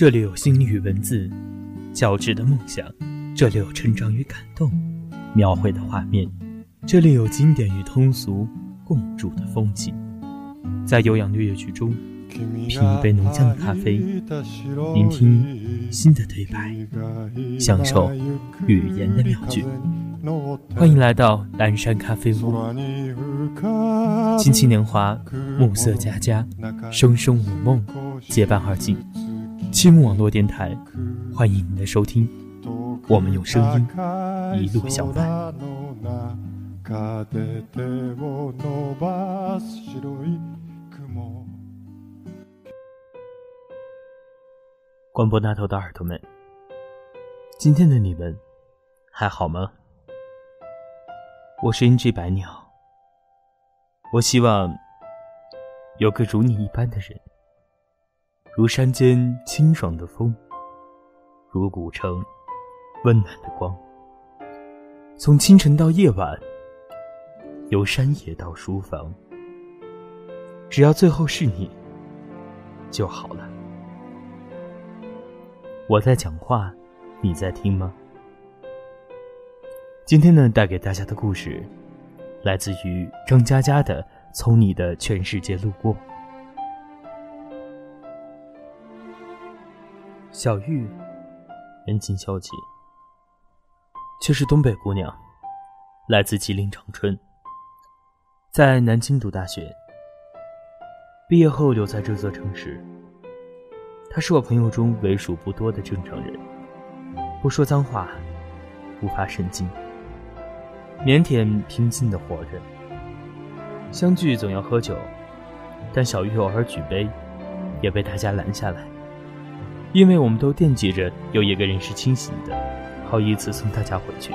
这里有心理与文字交织的梦想，这里有成长与感动描绘的画面，这里有经典与通俗共筑的风景。在悠扬的乐曲中，品一杯浓香的咖啡，聆听新的对白，享受语言的妙句。欢迎来到蓝山咖啡屋，青青年华，暮色佳佳，声声午梦，结伴而进。七木网络电台，欢迎您的收听，我们用声音一路相伴。关播那头的耳朵们，今天的你们还好吗？我是 NG 白鸟，我希望有个如你一般的人，如山间清爽的风，如古城温暖的光。从清晨到夜晚，由山野到书房，只要最后是你就好了。我在讲话，你在听吗？今天呢，带给大家的故事，来自于张嘉佳的《从你的全世界路过》。小玉，人情消极，却是东北姑娘，来自吉林长春，在南京读大学，毕业后留在这座城市。她是我朋友中为数不多的正常人，不说脏话，不发神经。腼腆平静的活着。相聚总要喝酒，但小玉偶尔举杯，也被大家拦下来，因为我们都惦记着有一个人是清醒的，好依次送大家回去。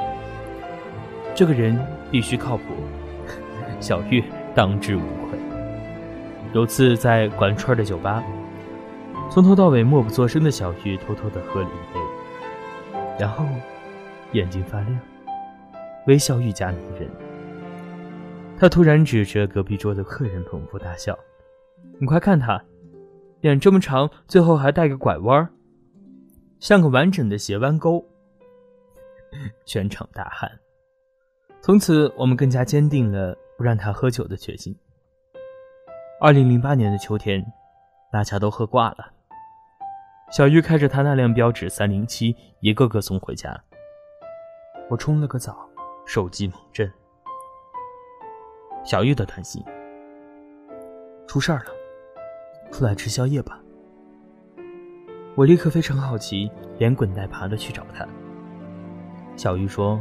这个人必须靠谱，小玉当之无愧。有次在管串的酒吧，从头到尾默不作声的小玉偷偷的喝了一杯，然后眼睛发亮。微笑愈加迷人。他突然指着隔壁桌的客人捧腹大笑：“你快看他，脸这么长，最后还带个拐弯，像个完整的斜弯钩。”全场大喊。从此，我们更加坚定了不让他喝酒的决心。二零零八年的秋天，大家都喝挂了。小玉开着他那辆标致三零七，一个个送回家。我冲了个澡。手机猛震，小玉的短信：出事儿了，出来吃宵夜吧。我立刻非常好奇，连滚带爬的去找他。小玉说：“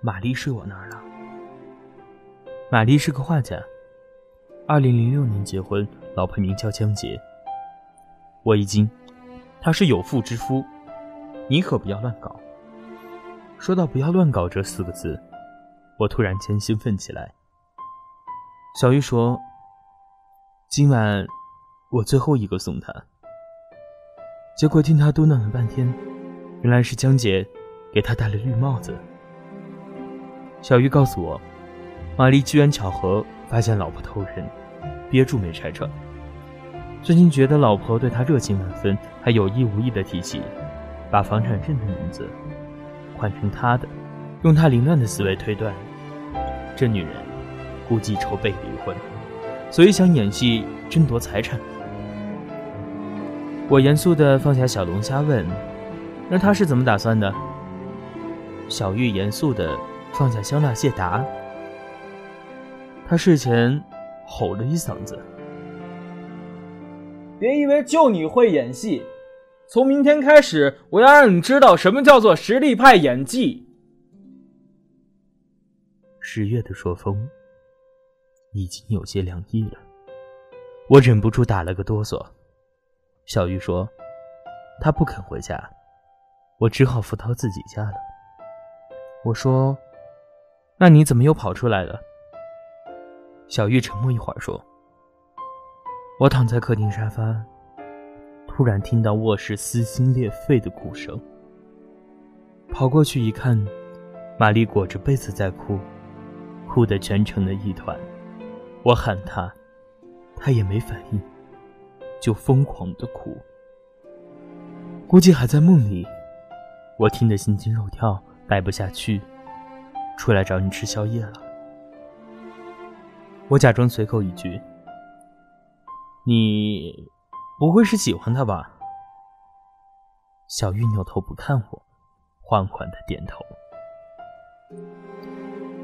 玛丽睡我那儿了。”玛丽是个画家，二零零六年结婚，老婆名叫江洁。我一惊，他是有妇之夫，你可不要乱搞。说到“不要乱搞”这四个字，我突然间兴奋起来。小玉说：“今晚我最后一个送他。”结果听他嘟囔了半天，原来是江姐给他戴了绿帽子。小玉告诉我，玛丽机缘巧合发现老婆偷人，憋住没拆穿。最近觉得老婆对他热情万分，还有意无意的提起把房产证的名字。换成他的，用他凌乱的思维推断，这女人估计筹备离婚，所以想演戏争夺财产。我严肃的放下小龙虾问：“那他是怎么打算的？”小玉严肃的放下香辣蟹答：“他事前吼了一嗓子，别以为就你会演戏。”从明天开始，我要让你知道什么叫做实力派演技。十月的朔风已经有些凉意了，我忍不住打了个哆嗦。小玉说：“她不肯回家，我只好扶到自己家了。”我说：“那你怎么又跑出来了？”小玉沉默一会儿说：“我躺在客厅沙发。”突然听到卧室撕心裂肺的哭声，跑过去一看，玛丽裹着被子在哭，哭得蜷成了一团。我喊她，她也没反应，就疯狂的哭。估计还在梦里。我听得心惊肉跳，待不下去，出来找你吃宵夜了。我假装随口一句：“你不会是喜欢他吧？”小玉扭头不看我，缓缓的点头。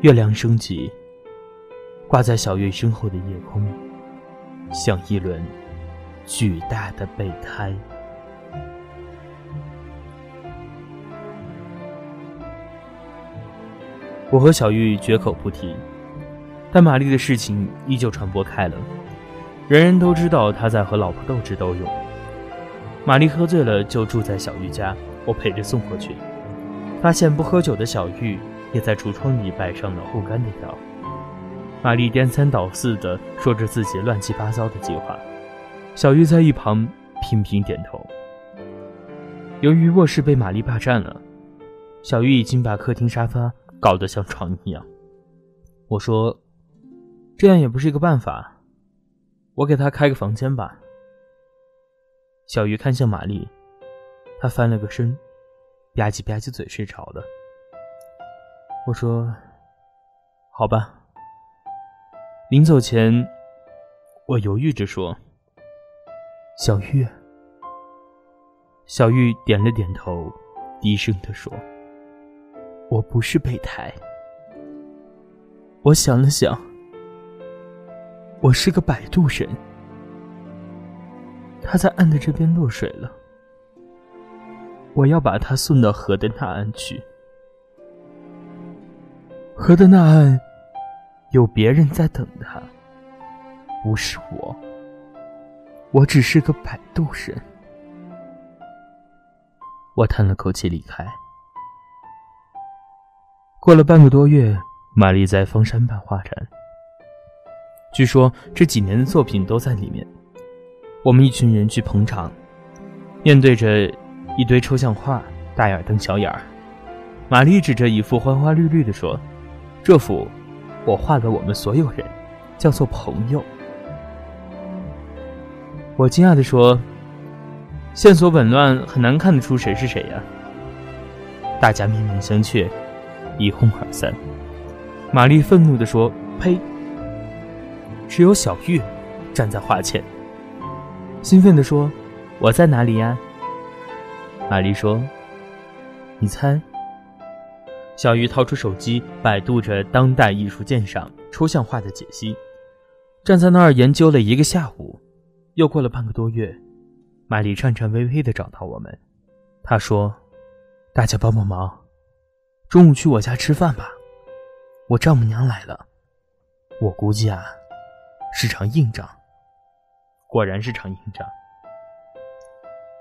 月亮升起，挂在小月身后的夜空，像一轮巨大的备胎。我和小玉绝口不提，但玛丽的事情依旧传播开了，人人都知道她在和老婆斗智斗勇。玛丽喝醉了，就住在小玉家，我陪着送过去，发现不喝酒的小玉也在橱窗里摆上了护肝的药。玛丽颠三倒四的说着自己乱七八糟的计划，小玉在一旁频频点头。由于卧室被玛丽霸占了，小玉已经把客厅沙发。搞得像床一样，我说，这样也不是一个办法，我给他开个房间吧。小鱼看向玛丽，她翻了个身，吧唧吧唧嘴睡着了。我说，好吧。临走前，我犹豫着说：“小玉。”小玉点了点头，低声的说。我不是备胎。我想了想，我是个摆渡人。他在岸的这边落水了，我要把他送到河的那岸去。河的那岸有别人在等他，不是我。我只是个摆渡人。我叹了口气离开。过了半个多月，玛丽在方山办画展。据说这几年的作品都在里面。我们一群人去捧场，面对着一堆抽象画，大眼瞪小眼儿。玛丽指着一幅花花绿绿的说：“这幅我画给我们所有人，叫做朋友。”我惊讶地说：“线索紊乱，很难看得出谁是谁呀。”大家面面相觑。一哄而散。玛丽愤怒地说：“呸！只有小玉站在画前。”兴奋地说：“我在哪里呀？”玛丽说：“你猜。”小鱼掏出手机，百度着当代艺术鉴赏抽象画的解析，站在那儿研究了一个下午。又过了半个多月，玛丽颤颤巍巍地找到我们，她说：“大家帮帮忙。”中午去我家吃饭吧，我丈母娘来了。我估计啊，是场硬仗。果然是场硬仗。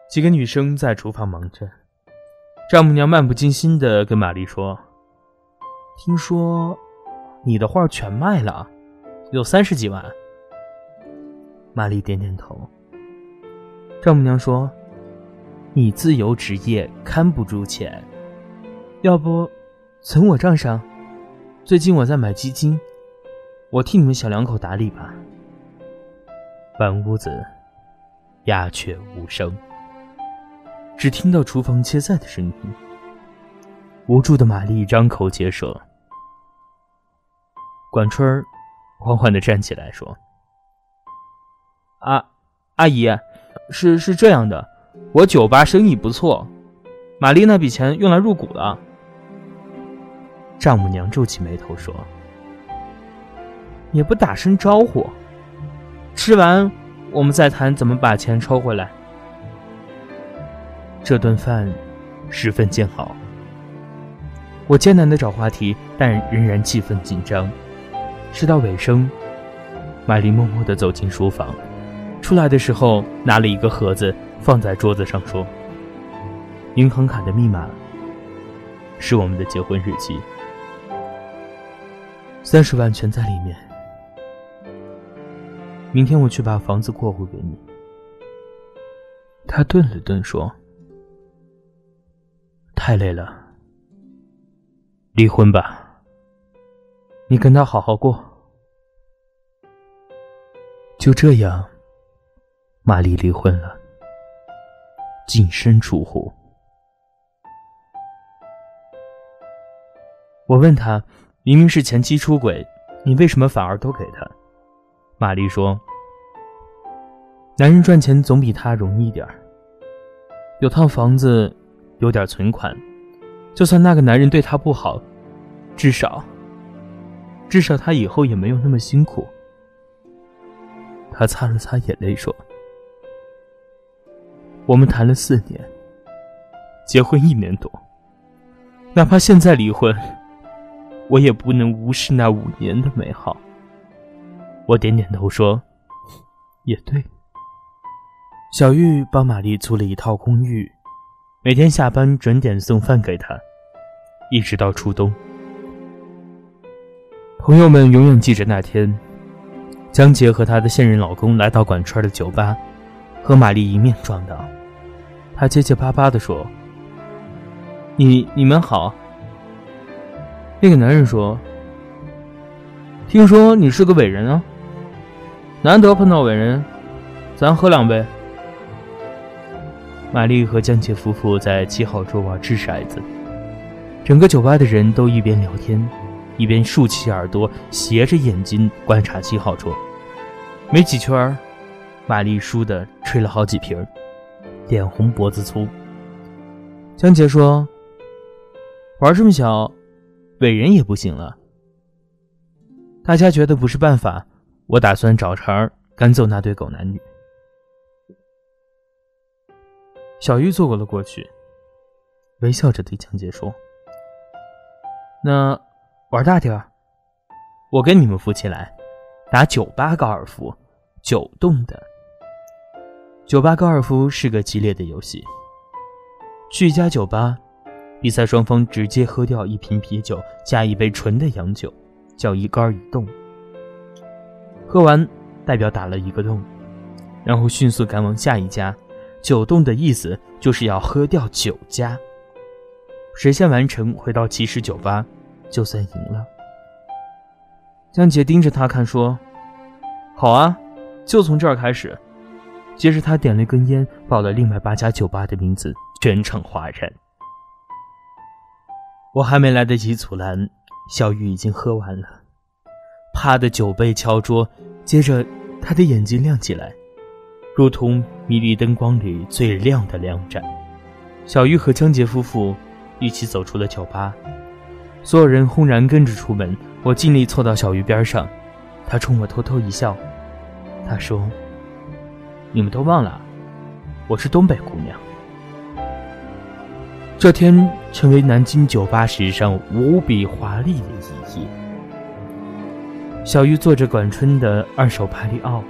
几个女生在厨房忙着，丈母娘漫不经心地跟玛丽说：“听说你的画全卖了，有三十几万。”玛丽点点头。丈母娘说：“你自由职业，看不住钱，要不？”存我账上，最近我在买基金，我替你们小两口打理吧。半屋子鸦雀无声，只听到厨房切菜的声音。无助的玛丽张口结舌。管春儿缓缓的站起来说：“阿阿姨，是是这样的，我酒吧生意不错，玛丽那笔钱用来入股了。”丈母娘皱起眉头说：“也不打声招呼，吃完我们再谈怎么把钱抽回来。”这顿饭十分煎熬，我艰难的找话题，但仍然气氛紧张。吃到尾声，玛丽默默的走进书房，出来的时候拿了一个盒子放在桌子上，说：“银行卡的密码是我们的结婚日期。”三十万全在里面。明天我去把房子过户给你。他顿了顿，说：“太累了，离婚吧。你跟他好好过。”就这样，玛丽离婚了。净身出户。我问他，明明是前妻出轨，你为什么反而都给他？玛丽说：“男人赚钱总比他容易点儿，有套房子，有点存款，就算那个男人对她不好，至少，至少他以后也没有那么辛苦。”他擦了擦眼泪说：“我们谈了四年，结婚一年多，哪怕现在离婚。”我也不能无视那五年的美好。我点点头说：“也对。”小玉帮玛丽租了一套公寓，每天下班准点送饭给她，一直到初冬。朋友们永远记着那天，江杰和他的现任老公来到管川的酒吧，和玛丽迎面撞到。他结结巴巴地说：“你你们好。”那个男人说：“听说你是个伟人啊，难得碰到伟人，咱喝两杯。”玛丽和江杰夫妇在七号桌玩掷骰子，整个酒吧的人都一边聊天，一边竖起耳朵，斜着眼睛观察七号桌。没几圈，玛丽输的吹了好几瓶，脸红脖子粗。江杰说：“玩这么小。”伟人也不行了，大家觉得不是办法，我打算找茬赶走那对狗男女。小玉坐过了过去，微笑着对江杰说：“那玩大点儿，我跟你们夫妻来打酒吧高尔夫，九洞的。酒吧高尔夫是个激烈的游戏，去一家酒吧。”比赛双方直接喝掉一瓶啤酒加一杯纯的洋酒，叫一杆一洞。喝完，代表打了一个洞，然后迅速赶往下一家。九洞的意思就是要喝掉九家，谁先完成回到起始酒吧，就算赢了。江姐盯着他看，说：“好啊，就从这儿开始。”接着他点了一根烟，报了另外八家酒吧的名字，全场哗然。我还没来得及阻拦，小玉已经喝完了，啪的酒杯敲桌，接着他的眼睛亮起来，如同迷离灯光里最亮的两盏。小玉和江杰夫妇一起走出了酒吧，所有人轰然跟着出门。我尽力凑到小鱼边上，他冲我偷偷一笑，他说：“你们都忘了，我是东北姑娘。”这天成为南京酒吧史上无比华丽的一夜。小鱼坐着管春的二手帕里奥，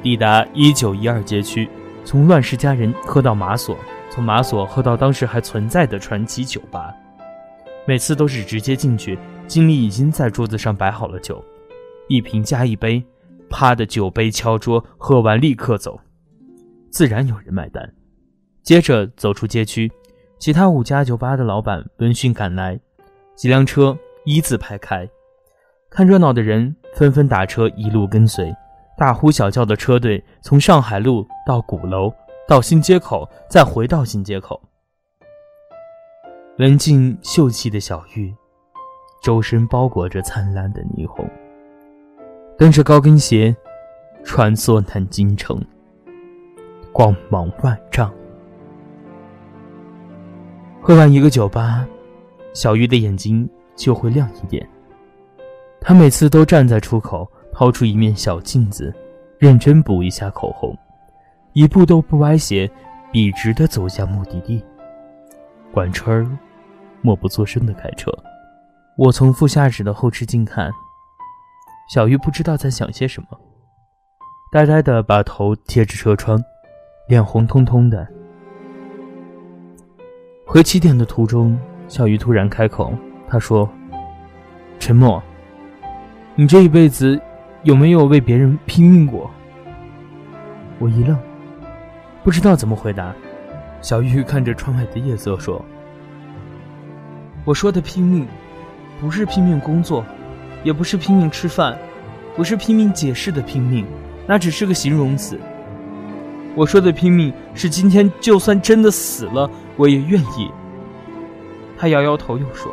抵达一九一二街区，从乱世佳人喝到马索，从马索喝到当时还存在的传奇酒吧。每次都是直接进去，经理已经在桌子上摆好了酒，一瓶加一杯，啪的酒杯敲桌，喝完立刻走，自然有人买单。接着走出街区。其他五家酒吧的老板闻讯赶来，几辆车一字排开，看热闹的人纷纷打车一路跟随，大呼小叫的车队从上海路到鼓楼，到新街口，再回到新街口。文静秀气的小玉，周身包裹着灿烂的霓虹，蹬着高跟鞋，穿梭南京城，光芒万丈。喝完一个酒吧，小玉的眼睛就会亮一点。她每次都站在出口，掏出一面小镜子，认真补一下口红，一步都不歪斜，笔直地走向目的地。管春默不作声地开车，我从副驾驶的后视镜看，小玉不知道在想些什么，呆呆地把头贴着车窗，脸红彤彤的。回起点的途中，小鱼突然开口，他说：“陈默，你这一辈子有没有为别人拼命过？”我一愣，不知道怎么回答。小玉看着窗外的夜色说：“我说的拼命，不是拼命工作，也不是拼命吃饭，不是拼命解释的拼命，那只是个形容词。我说的拼命是今天就算真的死了，我也愿意。他摇摇头，又说：“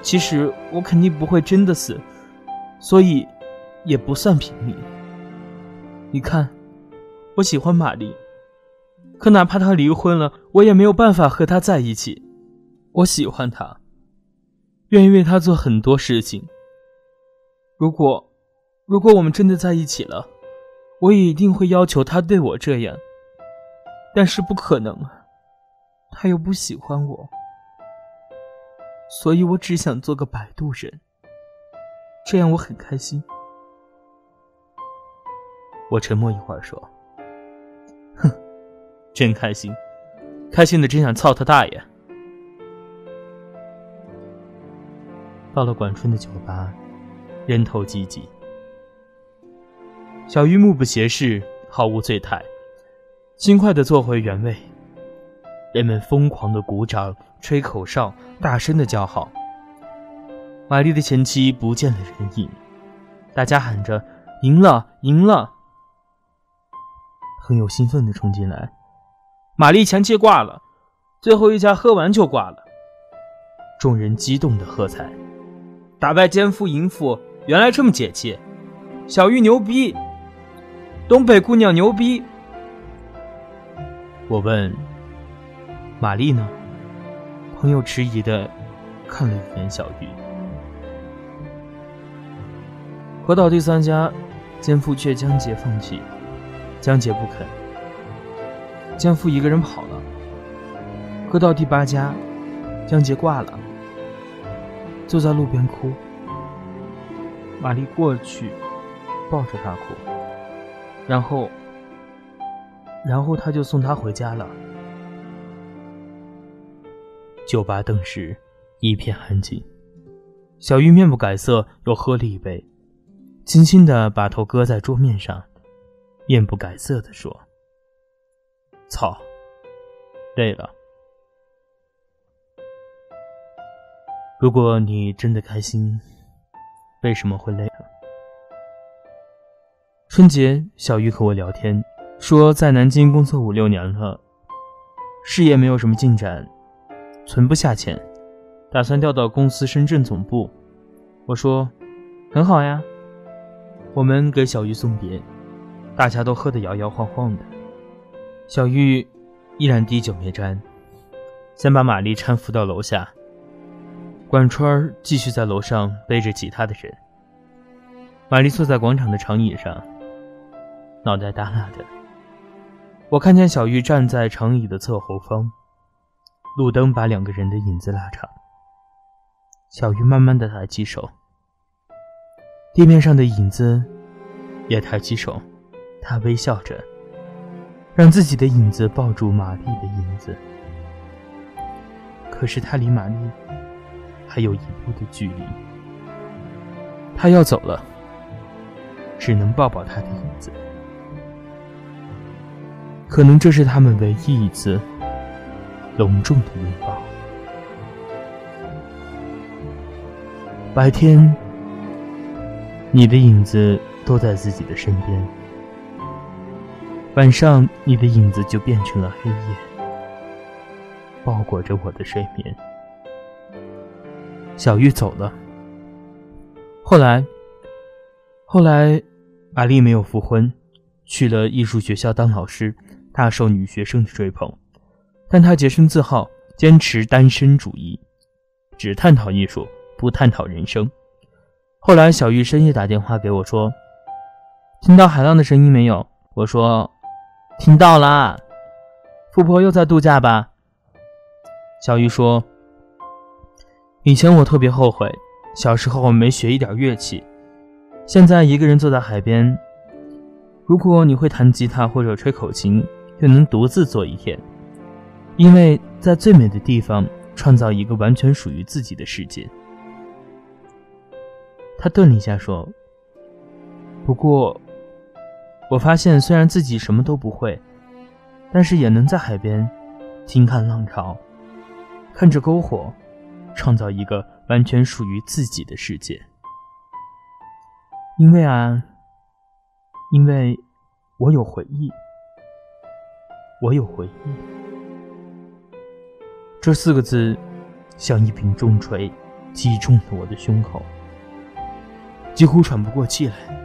其实我肯定不会真的死，所以也不算拼命。你看，我喜欢玛丽，可哪怕她离婚了，我也没有办法和她在一起。我喜欢她，愿意为她做很多事情。如果，如果我们真的在一起了。”我也一定会要求他对我这样，但是不可能，他又不喜欢我，所以我只想做个摆渡人，这样我很开心。我沉默一会儿说：“，真开心，开心的真想操他大爷。”到了管春的酒吧，人头济济。小玉目不斜视，毫无醉态，轻快地坐回原位。人们疯狂地鼓掌、吹口哨、大声地叫好。玛丽的前妻不见了人影，大家喊着“赢了，赢了”，很有兴奋的冲进来。玛丽前妻挂了，最后一家喝完就挂了。众人激动的喝彩，打败奸夫淫妇，原来这么解气！小玉牛逼！东北姑娘牛逼！我问：“玛丽呢？”朋友迟疑的看了一眼小玉。河岛第三家，奸夫却江杰放弃，江杰不肯，江父一个人跑了。河到第八家，江杰挂了，坐在路边哭。玛丽过去，抱着他哭。然后，然后他就送她回家了。酒吧顿时一片安静。小玉面不改色，又喝了一杯，轻轻的把头搁在桌面上，面不改色的说：“操，累了。如果你真的开心，为什么会累呢？”春节，小玉和我聊天，说在南京工作五六年了，事业没有什么进展，存不下钱，打算调到公司深圳总部。我说，很好呀。我们给小玉送别，大家都喝得摇摇晃晃的，小玉依然滴酒没沾，先把玛丽搀扶到楼下。管川继续在楼上背着其他的人，玛丽坐在广场的长椅上。脑袋耷拉的，我看见小玉站在长椅的侧后方，路灯把两个人的影子拉长。小玉慢慢的抬起手，地面上的影子也抬起手，她微笑着，让自己的影子抱住玛丽的影子。可是他离玛丽还有一步的距离，他要走了，只能抱抱他的影子。可能这是他们唯一一次隆重的拥抱。白天，你的影子都在自己的身边；晚上，你的影子就变成了黑夜，包裹着我的睡眠。小玉走了。后来，后来，玛丽没有复婚，去了艺术学校当老师。大受女学生的追捧，但她洁身自好，坚持单身主义，只探讨艺术，不探讨人生。后来，小玉深夜打电话给我，说：“听到海浪的声音没有？”我说：“听到啦。”富婆又在度假吧？小鱼说：“以前我特别后悔，小时候没学一点乐器，现在一个人坐在海边。如果你会弹吉他或者吹口琴。”就能独自坐一天，因为在最美的地方创造一个完全属于自己的世界。他顿了一下，说：“不过，我发现虽然自己什么都不会，但是也能在海边听看浪潮，看着篝火，创造一个完全属于自己的世界。因为啊，因为我有回忆。”我有回忆。这四个字，像一柄重锤，击中了我的胸口，几乎喘不过气来。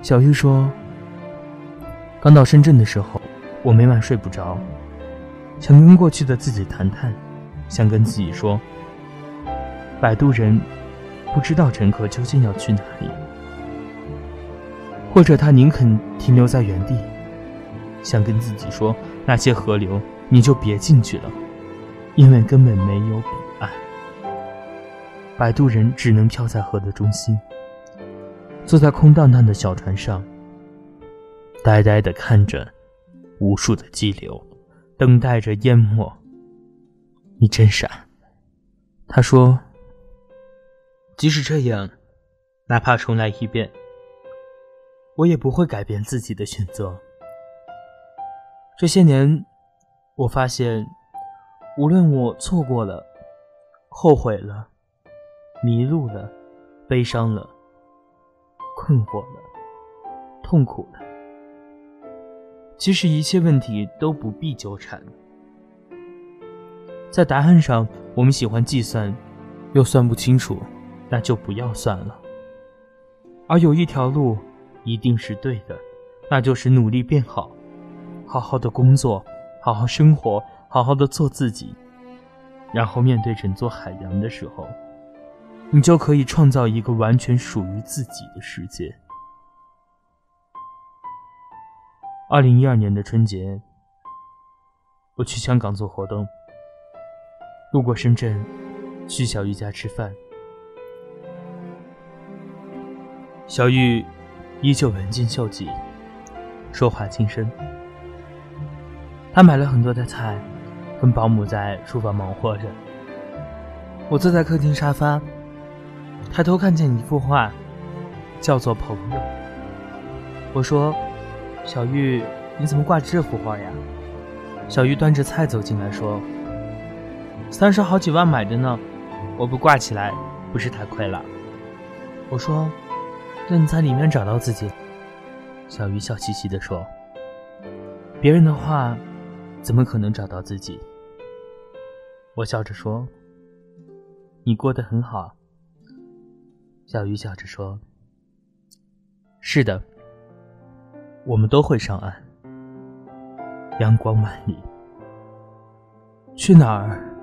小玉说：“刚到深圳的时候，我每晚睡不着，想跟过去的自己谈谈，想跟自己说，摆渡人不知道乘客究竟要去哪里。”或者他宁肯停留在原地，想跟自己说：那些河流你就别进去了，因为根本没有彼岸。摆渡人只能漂在河的中心，坐在空荡荡的小船上，呆呆地看着无数的激流，等待着淹没。你真傻，他说。即使这样，哪怕重来一遍。我也不会改变自己的选择。这些年，我发现，无论我错过了、后悔了、迷路了、悲伤了、困惑了、痛苦了，其实一切问题都不必纠缠。在答案上，我们喜欢计算，又算不清楚，那就不要算了。而有一条路。一定是对的，那就是努力变好，好好的工作，好好生活，好好的做自己，然后面对整座海洋的时候，你就可以创造一个完全属于自己的世界。二零一二年的春节，我去香港做活动，路过深圳，去小玉家吃饭，小玉。依旧文静秀气，说话轻声。她买了很多的菜，跟保姆在厨房忙活着。我坐在客厅沙发，抬头看见一幅画，叫做《朋友》。我说：“小玉，你怎么挂这幅画呀？”小玉端着菜走进来，说：“三十好几万买的呢，我不挂起来，不是太亏了。”我说。那你在里面找到自己？小鱼笑嘻嘻地说：“别人的话，怎么可能找到自己？”我笑着说：“你过得很好。”小鱼笑着说：“是的，我们都会上岸，阳光万里，去哪儿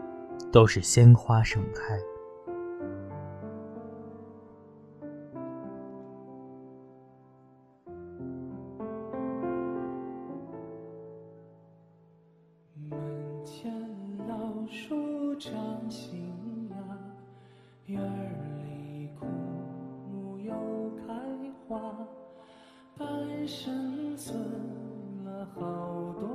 都是鲜花盛开。”生存了好多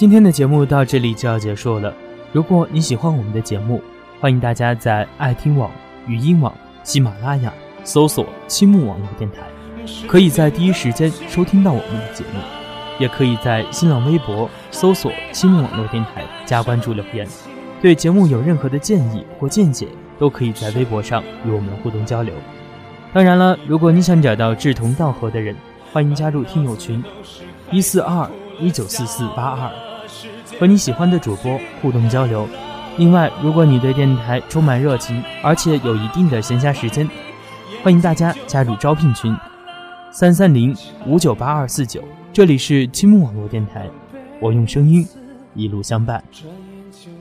今天的节目到这里就要结束了。如果你喜欢我们的节目，欢迎大家在爱听网、语音网、喜马拉雅搜索“青木网络电台”，可以在第一时间收听到我们的节目；也可以在新浪微博搜索“青木网络电台”加关注留言。对节目有任何的建议或见解，都可以在微博上与我们互动交流。当然了，如果你想找到志同道合的人，欢迎加入听友群一四二一九四四八二，和你喜欢的主播互动交流。另外，如果你对电台充满热情，而且有一定的闲暇时间，欢迎大家加入招聘群三三零五九八二四九。这里是青木网络电台，我用声音一路相伴。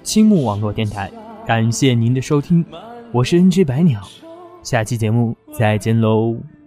青木网络电台，感谢您的收听，我是 NG 白鸟，下期节目再见喽。